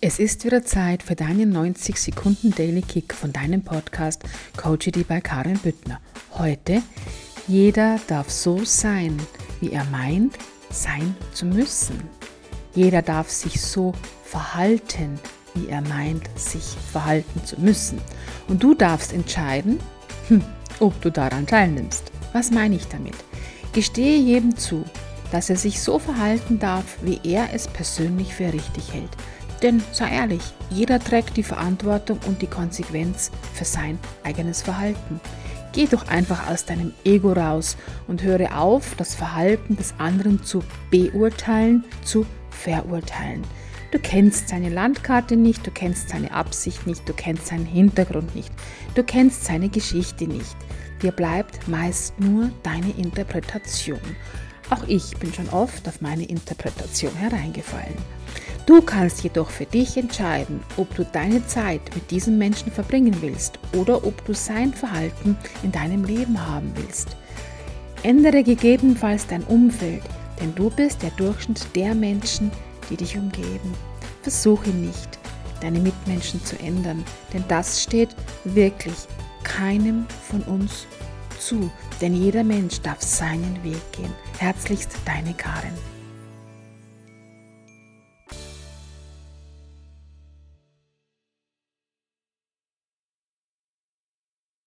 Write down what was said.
Es ist wieder Zeit für deinen 90 Sekunden Daily Kick von deinem Podcast Coachity bei Karin Büttner. Heute, jeder darf so sein, wie er meint, sein zu müssen. Jeder darf sich so verhalten, wie er meint, sich verhalten zu müssen. Und du darfst entscheiden, hm, ob du daran teilnimmst. Was meine ich damit? Gestehe jedem zu, dass er sich so verhalten darf, wie er es persönlich für richtig hält. Denn sei ehrlich, jeder trägt die Verantwortung und die Konsequenz für sein eigenes Verhalten. Geh doch einfach aus deinem Ego raus und höre auf, das Verhalten des anderen zu beurteilen, zu verurteilen. Du kennst seine Landkarte nicht, du kennst seine Absicht nicht, du kennst seinen Hintergrund nicht, du kennst seine Geschichte nicht. Dir bleibt meist nur deine Interpretation. Auch ich bin schon oft auf meine Interpretation hereingefallen. Du kannst jedoch für dich entscheiden, ob du deine Zeit mit diesem Menschen verbringen willst oder ob du sein Verhalten in deinem Leben haben willst. Ändere gegebenenfalls dein Umfeld, denn du bist der Durchschnitt der Menschen, die dich umgeben. Versuche nicht, deine Mitmenschen zu ändern, denn das steht wirklich keinem von uns zu, denn jeder Mensch darf seinen Weg gehen. Herzlichst deine Karin.